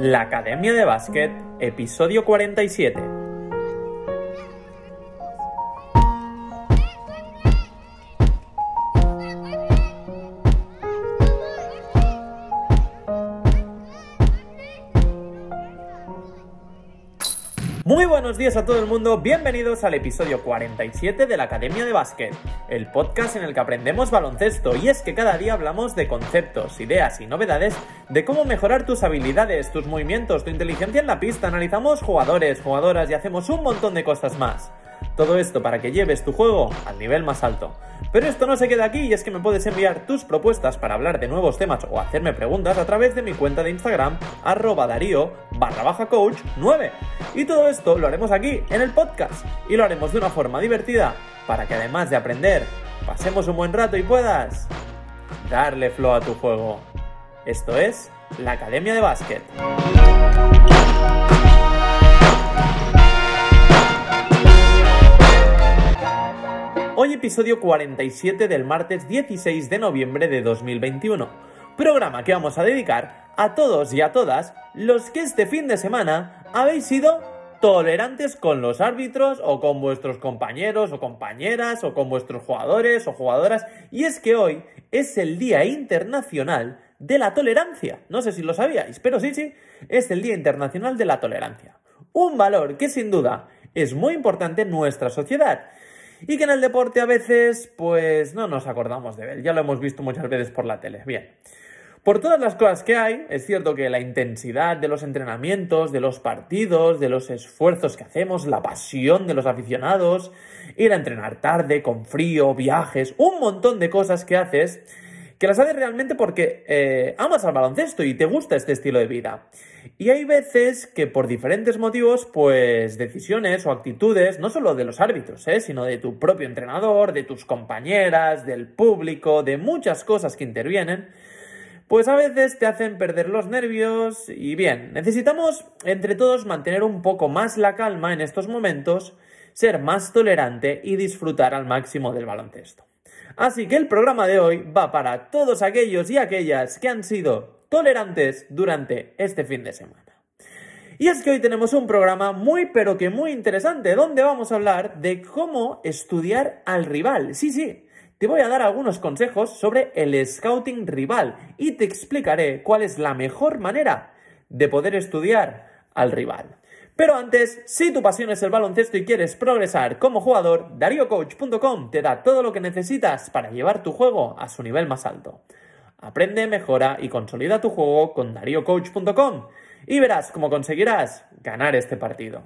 La Academia de Básquet, episodio 47. A todo el mundo, bienvenidos al episodio 47 de la Academia de Básquet, el podcast en el que aprendemos baloncesto. Y es que cada día hablamos de conceptos, ideas y novedades de cómo mejorar tus habilidades, tus movimientos, tu inteligencia en la pista, analizamos jugadores, jugadoras y hacemos un montón de cosas más. Todo esto para que lleves tu juego al nivel más alto. Pero esto no se queda aquí y es que me puedes enviar tus propuestas para hablar de nuevos temas o hacerme preguntas a través de mi cuenta de Instagram arroba darío barra baja coach 9. Y todo esto lo haremos aquí en el podcast y lo haremos de una forma divertida para que además de aprender pasemos un buen rato y puedas darle flow a tu juego. Esto es la Academia de Básquet. Episodio 47 del martes 16 de noviembre de 2021. Programa que vamos a dedicar a todos y a todas los que este fin de semana habéis sido tolerantes con los árbitros o con vuestros compañeros o compañeras o con vuestros jugadores o jugadoras. Y es que hoy es el Día Internacional de la Tolerancia. No sé si lo sabíais, pero sí, sí, es el Día Internacional de la Tolerancia. Un valor que sin duda es muy importante en nuestra sociedad y que en el deporte a veces pues no nos acordamos de él. Ya lo hemos visto muchas veces por la tele. Bien. Por todas las cosas que hay, es cierto que la intensidad de los entrenamientos, de los partidos, de los esfuerzos que hacemos, la pasión de los aficionados, ir a entrenar tarde, con frío, viajes, un montón de cosas que haces, que las haces realmente porque eh, amas al baloncesto y te gusta este estilo de vida. Y hay veces que por diferentes motivos, pues decisiones o actitudes, no solo de los árbitros, ¿eh? sino de tu propio entrenador, de tus compañeras, del público, de muchas cosas que intervienen, pues a veces te hacen perder los nervios y bien, necesitamos entre todos mantener un poco más la calma en estos momentos, ser más tolerante y disfrutar al máximo del baloncesto. Así que el programa de hoy va para todos aquellos y aquellas que han sido tolerantes durante este fin de semana. Y es que hoy tenemos un programa muy pero que muy interesante donde vamos a hablar de cómo estudiar al rival. Sí, sí, te voy a dar algunos consejos sobre el scouting rival y te explicaré cuál es la mejor manera de poder estudiar al rival. Pero antes, si tu pasión es el baloncesto y quieres progresar como jugador, DarioCoach.com te da todo lo que necesitas para llevar tu juego a su nivel más alto. Aprende, mejora y consolida tu juego con DarioCoach.com y verás cómo conseguirás ganar este partido.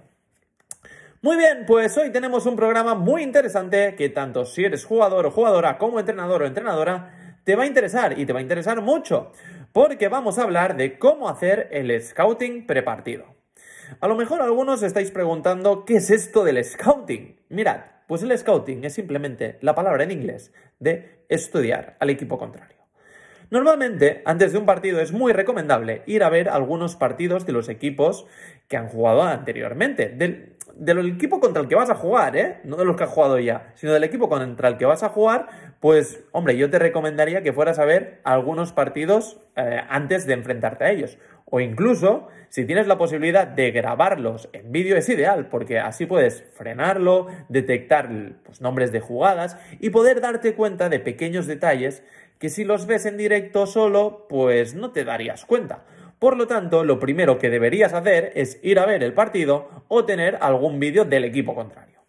Muy bien, pues hoy tenemos un programa muy interesante que tanto si eres jugador o jugadora como entrenador o entrenadora te va a interesar y te va a interesar mucho porque vamos a hablar de cómo hacer el scouting prepartido. A lo mejor algunos estáis preguntando qué es esto del scouting. Mirad, pues el scouting es simplemente la palabra en inglés de estudiar al equipo contrario. Normalmente, antes de un partido es muy recomendable ir a ver algunos partidos de los equipos que han jugado anteriormente. Del, equipo contra el que vas a jugar, ¿eh? No de los que has jugado ya, sino del equipo contra el que vas a jugar, pues, hombre, yo te recomendaría que fueras a ver algunos partidos eh, antes de enfrentarte a ellos. O incluso, si tienes la posibilidad de grabarlos en vídeo, es ideal, porque así puedes frenarlo, detectar pues, nombres de jugadas y poder darte cuenta de pequeños detalles que si los ves en directo solo, pues no te darías cuenta. Por lo tanto, lo primero que deberías hacer es ir a ver el partido o tener algún vídeo del equipo contrario.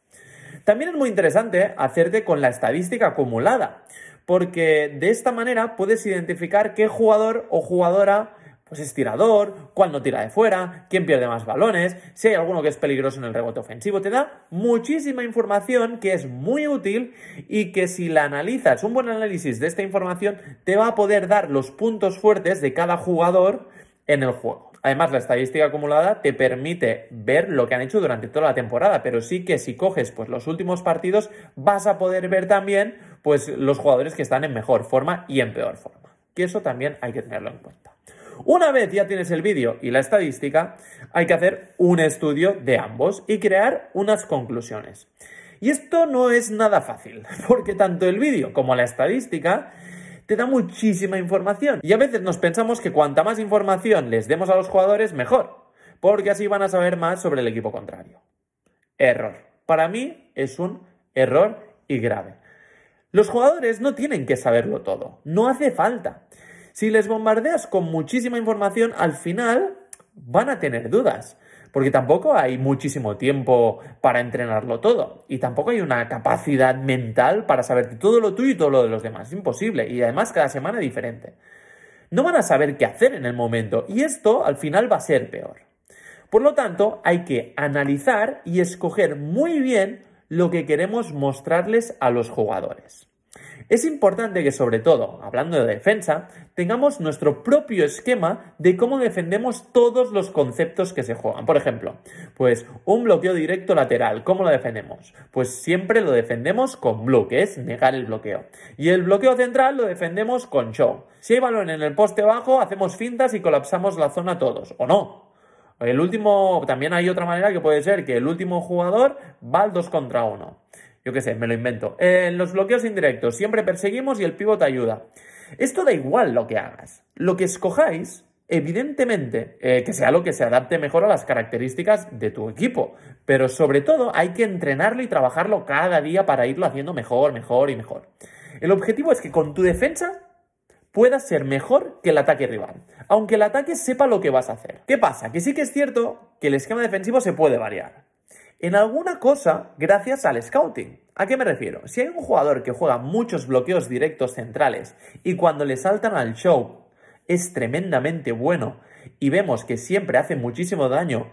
También es muy interesante hacerte con la estadística acumulada, porque de esta manera puedes identificar qué jugador o jugadora pues es tirador, cuál no tira de fuera, quién pierde más balones, si hay alguno que es peligroso en el rebote ofensivo. Te da muchísima información que es muy útil y que si la analizas, un buen análisis de esta información, te va a poder dar los puntos fuertes de cada jugador en el juego. Además, la estadística acumulada te permite ver lo que han hecho durante toda la temporada, pero sí que si coges pues, los últimos partidos, vas a poder ver también pues, los jugadores que están en mejor forma y en peor forma. Que eso también hay que tenerlo en cuenta. Una vez ya tienes el vídeo y la estadística, hay que hacer un estudio de ambos y crear unas conclusiones. Y esto no es nada fácil, porque tanto el vídeo como la estadística te da muchísima información. Y a veces nos pensamos que cuanta más información les demos a los jugadores, mejor, porque así van a saber más sobre el equipo contrario. Error. Para mí es un error y grave. Los jugadores no tienen que saberlo todo, no hace falta. Si les bombardeas con muchísima información, al final van a tener dudas porque tampoco hay muchísimo tiempo para entrenarlo todo y tampoco hay una capacidad mental para saber todo lo tuyo y todo lo de los demás. Imposible y además cada semana es diferente. No van a saber qué hacer en el momento y esto al final va a ser peor. Por lo tanto, hay que analizar y escoger muy bien lo que queremos mostrarles a los jugadores. Es importante que sobre todo, hablando de defensa, tengamos nuestro propio esquema de cómo defendemos todos los conceptos que se juegan. Por ejemplo, pues un bloqueo directo lateral, ¿cómo lo defendemos? Pues siempre lo defendemos con blue, que es negar el bloqueo. Y el bloqueo central lo defendemos con show. Si hay balón en el poste bajo, hacemos fintas y colapsamos la zona todos, ¿o no? El último, también hay otra manera que puede ser que el último jugador va al 2 contra 1. Yo qué sé, me lo invento. En los bloqueos indirectos siempre perseguimos y el pivot ayuda. Esto da igual lo que hagas. Lo que escojáis, evidentemente, eh, que sea lo que se adapte mejor a las características de tu equipo. Pero sobre todo hay que entrenarlo y trabajarlo cada día para irlo haciendo mejor, mejor y mejor. El objetivo es que con tu defensa puedas ser mejor que el ataque rival, aunque el ataque sepa lo que vas a hacer. ¿Qué pasa? Que sí que es cierto que el esquema defensivo se puede variar en alguna cosa gracias al scouting. ¿A qué me refiero? Si hay un jugador que juega muchos bloqueos directos centrales y cuando le saltan al show es tremendamente bueno y vemos que siempre hace muchísimo daño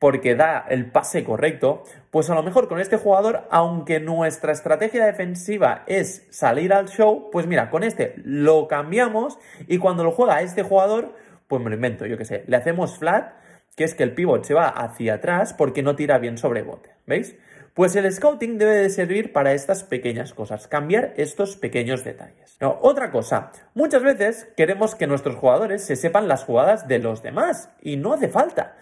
porque da el pase correcto, pues a lo mejor con este jugador, aunque nuestra estrategia defensiva es salir al show, pues mira, con este lo cambiamos y cuando lo juega este jugador, pues me lo invento, yo qué sé, le hacemos flat que es que el pivot se va hacia atrás porque no tira bien sobre bote. ¿Veis? Pues el scouting debe de servir para estas pequeñas cosas, cambiar estos pequeños detalles. otra cosa, muchas veces queremos que nuestros jugadores se sepan las jugadas de los demás y no hace falta.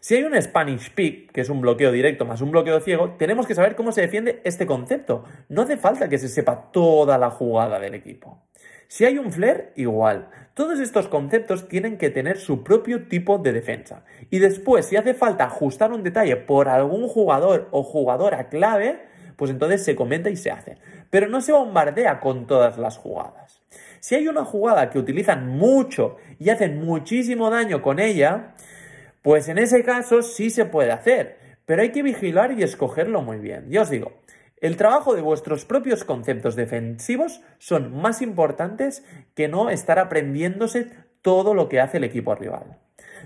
Si hay un Spanish Pick, que es un bloqueo directo más un bloqueo ciego, tenemos que saber cómo se defiende este concepto. No hace falta que se sepa toda la jugada del equipo. Si hay un flare, igual. Todos estos conceptos tienen que tener su propio tipo de defensa. Y después, si hace falta ajustar un detalle por algún jugador o jugadora clave, pues entonces se comenta y se hace. Pero no se bombardea con todas las jugadas. Si hay una jugada que utilizan mucho y hacen muchísimo daño con ella, pues en ese caso sí se puede hacer. Pero hay que vigilar y escogerlo muy bien. Yo os digo, el trabajo de vuestros propios conceptos defensivos son más importantes que no estar aprendiéndose todo lo que hace el equipo rival.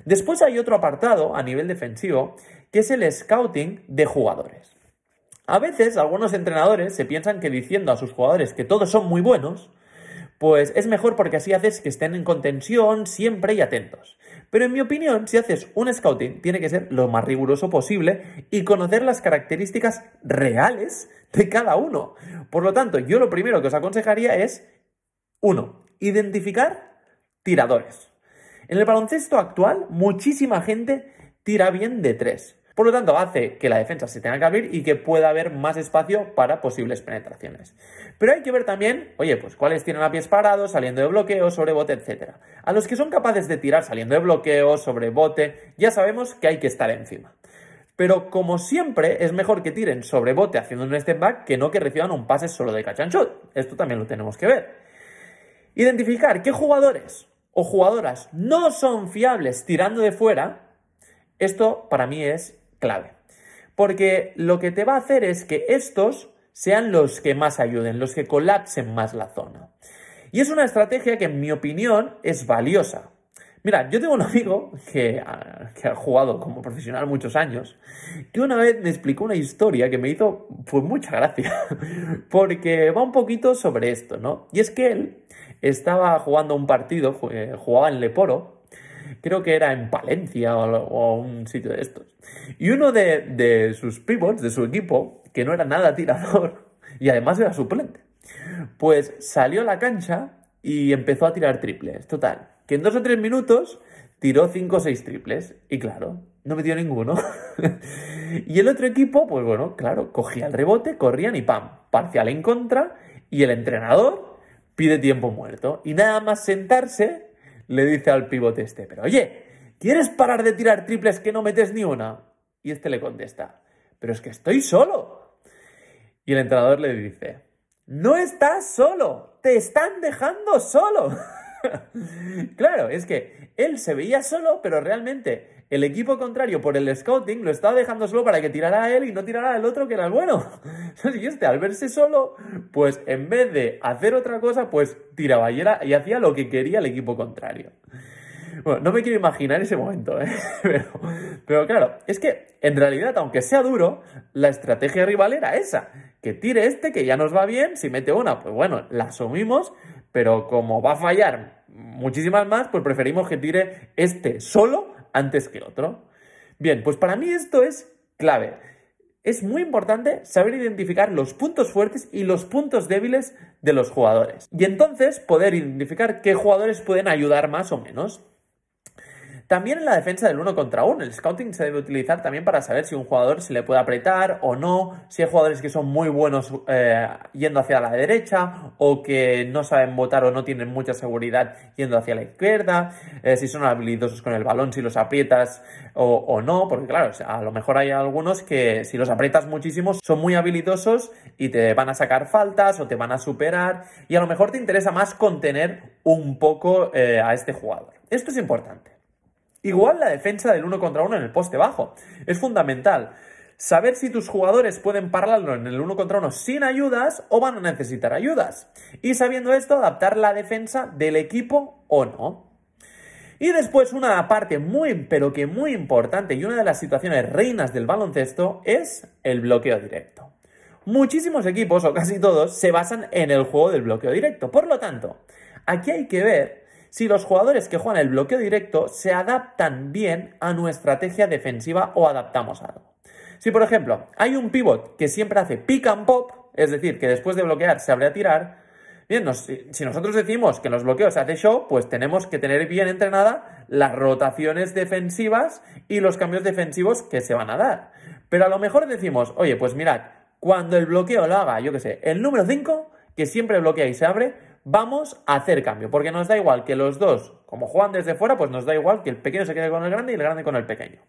Después hay otro apartado a nivel defensivo que es el scouting de jugadores. A veces algunos entrenadores se piensan que diciendo a sus jugadores que todos son muy buenos, pues es mejor porque así haces que estén en contención siempre y atentos. Pero en mi opinión, si haces un scouting, tiene que ser lo más riguroso posible y conocer las características reales de cada uno. Por lo tanto, yo lo primero que os aconsejaría es, uno, identificar tiradores. En el baloncesto actual, muchísima gente tira bien de tres. Por lo tanto, hace que la defensa se tenga que abrir y que pueda haber más espacio para posibles penetraciones. Pero hay que ver también, oye, pues cuáles tienen a pies parados, saliendo de bloqueo, sobre bote, etc. A los que son capaces de tirar saliendo de bloqueo, sobre bote, ya sabemos que hay que estar encima. Pero como siempre, es mejor que tiren sobre bote haciendo un step back que no que reciban un pase solo de catch and shoot. Esto también lo tenemos que ver. Identificar qué jugadores o jugadoras no son fiables tirando de fuera. Esto para mí es clave. Porque lo que te va a hacer es que estos sean los que más ayuden, los que colapsen más la zona. Y es una estrategia que en mi opinión es valiosa. Mira, yo tengo un amigo que ha, jugado como profesional muchos años, que una vez me explicó una historia que me hizo pues mucha gracia, porque va un poquito sobre esto, ¿no? Y es que él estaba jugando un partido, jugaba en Leporo, creo que era en Palencia o, un sitio de estos. Y uno de, sus pivots, de su equipo, que no era nada tirador y además era suplente, pues salió a la cancha y empezó a tirar triples. Total, que en dos o tres minutos tiró cinco o seis triples. Y claro, no metió ninguno. y el otro equipo, pues bueno, claro, cogía el rebote, corrían y pam, parcial en contra. Y el entrenador pide tiempo muerto. Y nada más sentarse, le dice al pivote este, pero oye, ¿quieres parar de tirar triples que no metes ni una? Y este le contesta, pero es que estoy solo. Y el entrenador le dice, no estás solo, te están dejando solo. claro, es que él se veía solo, pero realmente el equipo contrario por el scouting lo estaba dejando solo para que tirara a él y no tirara al otro que era el bueno. y este al verse solo, pues en vez de hacer otra cosa, pues tiraba y, y hacía lo que quería el equipo contrario. Bueno, no me quiero imaginar ese momento, ¿eh? pero claro, es que en realidad, aunque sea duro, la estrategia rival era esa, que tire este, que ya nos va bien, si mete una, pues bueno, la asumimos, pero como va a fallar muchísimas más, pues preferimos que tire este solo antes que otro. Bien, pues para mí esto es clave. Es muy importante saber identificar los puntos fuertes y los puntos débiles de los jugadores. Y entonces poder identificar qué jugadores pueden ayudar más o menos. También en la defensa del uno contra uno, el scouting se debe utilizar también para saber si un jugador se le puede apretar o no, si hay jugadores que son muy buenos eh, yendo hacia la derecha o que no saben votar o no tienen mucha seguridad yendo hacia la izquierda, eh, si son habilidosos con el balón, si los aprietas o, no, porque claro, a lo mejor hay algunos que si los aprietas muchísimo son muy habilidosos y te van a sacar faltas o te van a superar y a lo mejor te interesa más contener un poco eh, a este jugador. Esto es importante. Igual la defensa del uno contra uno en el poste bajo. Es fundamental. Saber si tus jugadores pueden pararlo en el uno contra uno sin ayudas o van a necesitar ayudas. Y sabiendo esto, adaptar la defensa del equipo o no. Y después una parte muy, pero que muy importante y una de las situaciones reinas del baloncesto es el bloqueo directo. Muchísimos equipos, o casi todos, se basan en el juego del bloqueo directo. Por lo tanto, aquí hay que ver si los jugadores que juegan el bloqueo directo se adaptan bien a nuestra estrategia defensiva o adaptamos algo. Si, por ejemplo, hay un pivot que siempre hace pick and pop, es decir, que después de bloquear se abre a tirar, bien, si nosotros decimos que en los bloqueos se hace show, pues tenemos que tener bien entrenada las rotaciones defensivas y los cambios defensivos que se van a dar. Pero a lo mejor decimos, oye, pues mirad, cuando el bloqueo lo haga, yo qué sé, el número 5, que siempre bloquea y se abre, vamos a hacer cambio, porque nos da igual que los dos, como juegan desde fuera, pues nos da igual que el pequeño se quede con el grande y el grande con el pequeño.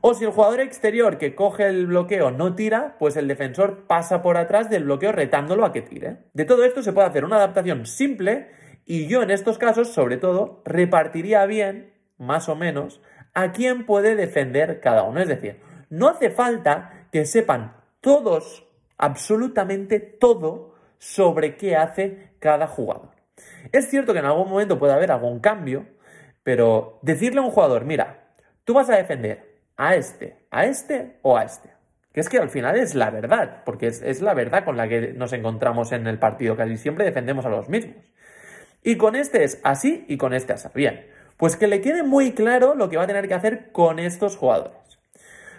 O si el jugador exterior que coge el bloqueo no tira, pues el defensor pasa por atrás del bloqueo retándolo a que tire. De todo esto se puede hacer una adaptación simple y yo en estos casos, sobre todo, repartiría bien, más o menos, a quién puede defender cada uno. Es decir, no hace falta que sepan todos, absolutamente todo, sobre qué hace cada jugador. Es cierto que en algún momento puede haber algún cambio, pero decirle a un jugador, mira, tú vas a defender a este, a este o a este. Que es que al final es la verdad, porque es, la verdad con la que nos encontramos en el partido, casi siempre defendemos a los mismos. Y con este es así y con este así. Bien, pues que le quede muy claro lo que va a tener que hacer con estos jugadores.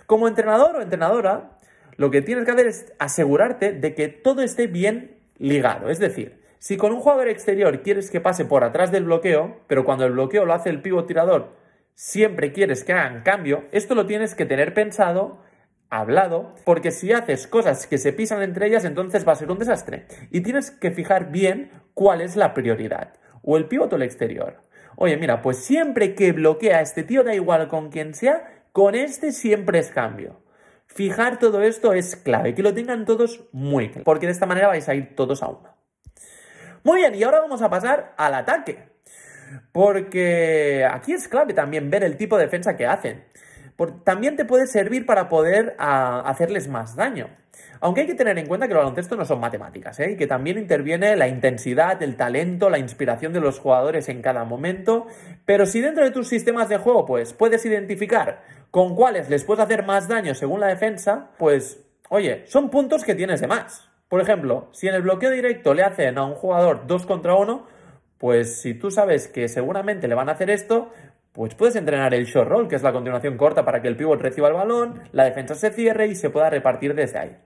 Como entrenador o entrenadora, lo que tienes que hacer es asegurarte de que todo esté bien ligado. Es decir, si con un jugador exterior quieres que pase por atrás del bloqueo, pero cuando el bloqueo lo hace el pivo tirador, siempre quieres que hagan cambio, esto lo tienes que tener pensado, hablado, porque si haces cosas que se pisan entre ellas, entonces va a ser un desastre. Y tienes que fijar bien cuál es la prioridad. O el pivot o el exterior. Oye, mira, pues siempre que bloquea a este tío, da igual con quien sea, con este siempre es cambio. Fijar todo esto es clave, que lo tengan todos muy claro, porque de esta manera vais a ir todos a uno. Muy bien, y ahora vamos a pasar al ataque, porque aquí es clave también ver el tipo de defensa que hacen. también te puede servir para poder ah, hacerles más daño. Aunque hay que tener en cuenta que el baloncesto no son matemáticas, ¿eh? y que también interviene la intensidad, el talento, la inspiración de los jugadores en cada momento. Pero si dentro de tus sistemas de juego, pues puedes identificar con cuáles les puedes hacer más daño según la defensa, pues, oye, son puntos que tienes de más. Por ejemplo, si en el bloqueo directo le hacen a un jugador 2 contra 1, pues si tú sabes que seguramente le van a hacer esto, pues puedes entrenar el short roll, que es la continuación corta para que el pivot reciba el balón, la defensa se cierre y se pueda repartir desde ahí.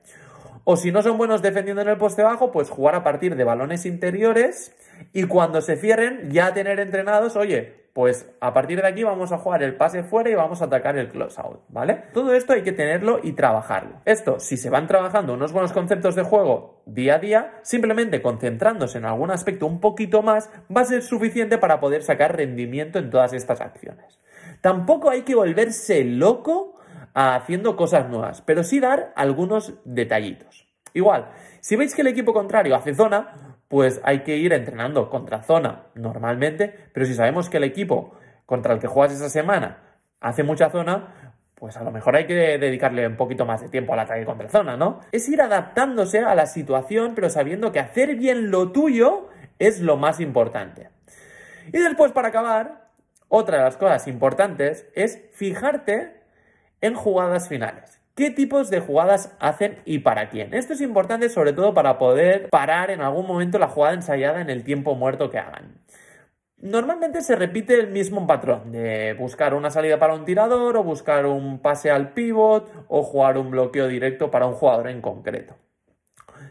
O si no son buenos defendiendo en el poste bajo, pues jugar a partir de balones interiores y cuando se cierren ya tener entrenados, oye, pues a partir de aquí vamos a jugar el pase fuera y vamos a atacar el close out, ¿vale? Todo esto hay que tenerlo y trabajarlo. Esto, si se van trabajando unos buenos conceptos de juego día a día, simplemente concentrándose en algún aspecto un poquito más, va a ser suficiente para poder sacar rendimiento en todas estas acciones. Tampoco hay que volverse loco haciendo cosas nuevas, pero sí dar algunos detallitos. Igual, si veis que el equipo contrario hace zona, pues hay que ir entrenando contra zona normalmente, pero si sabemos que el equipo contra el que juegas esa semana hace mucha zona, pues a lo mejor hay que dedicarle un poquito más de tiempo al ataque contra zona, ¿no? Es ir adaptándose a la situación, pero sabiendo que hacer bien lo tuyo es lo más importante. Y después, para acabar, otra de las cosas importantes es fijarte en jugadas finales. ¿Qué tipos de jugadas hacen y para quién? Esto es importante sobre todo para poder parar en algún momento la jugada ensayada en el tiempo muerto que hagan. Normalmente se repite el mismo patrón de buscar una salida para un tirador o buscar un pase al pivot o jugar un bloqueo directo para un jugador en concreto.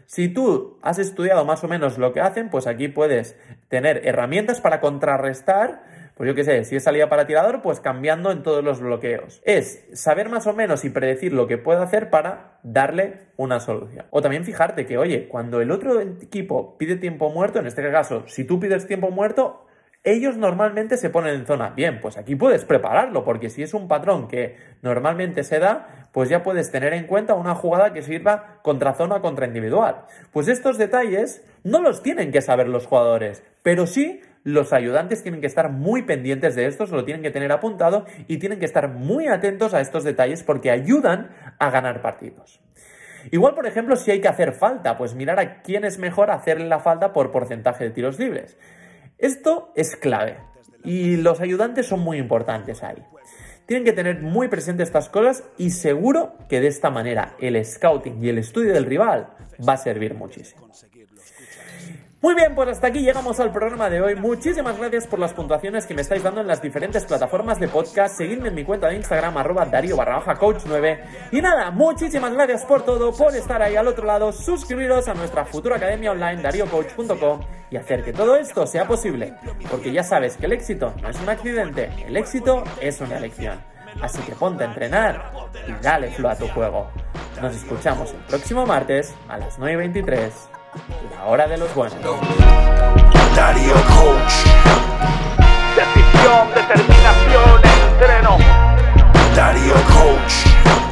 Si tú has estudiado más o menos lo que hacen, pues aquí puedes tener herramientas para contrarrestar pues yo qué sé, si es salida para tirador, pues cambiando en todos los bloqueos. Es saber más o menos y predecir lo que puede hacer para darle una solución. O también fijarte que, oye, cuando el otro equipo pide tiempo muerto, en este caso, si tú pides tiempo muerto, ellos normalmente se ponen en zona. Bien, pues aquí puedes prepararlo, porque si es un patrón que normalmente se da, pues ya puedes tener en cuenta una jugada que sirva contra zona contra individual. Pues estos detalles no los tienen que saber los jugadores, pero sí los ayudantes tienen que estar muy pendientes de esto, lo tienen que tener apuntado y tienen que estar muy atentos a estos detalles porque ayudan a ganar partidos. Igual, por ejemplo, si hay que hacer falta, pues mirar a quién es mejor hacerle la falta por porcentaje de tiros libres. Esto es clave y los ayudantes son muy importantes ahí. Tienen que tener muy presentes estas cosas y seguro que de esta manera el scouting y el estudio del rival va a servir muchísimo. Muy bien, pues hasta aquí llegamos al programa de hoy. Muchísimas gracias por las puntuaciones que me estáis dando en las diferentes plataformas de podcast. Seguidme en mi cuenta de Instagram, arroba Darío barra baja coach 9. Y nada, muchísimas gracias por todo, por estar ahí al otro lado, suscribiros a nuestra futura academia online, dariocoach.com, y hacer que todo esto sea posible. Porque ya sabes que el éxito no es un accidente, el éxito es una elección. Así que ponte a entrenar y dale flow a tu juego. Nos escuchamos el próximo martes a las 9.23. La hora de los buenos. Darío Coach. Decisión, determinación, entreno. Darío Coach.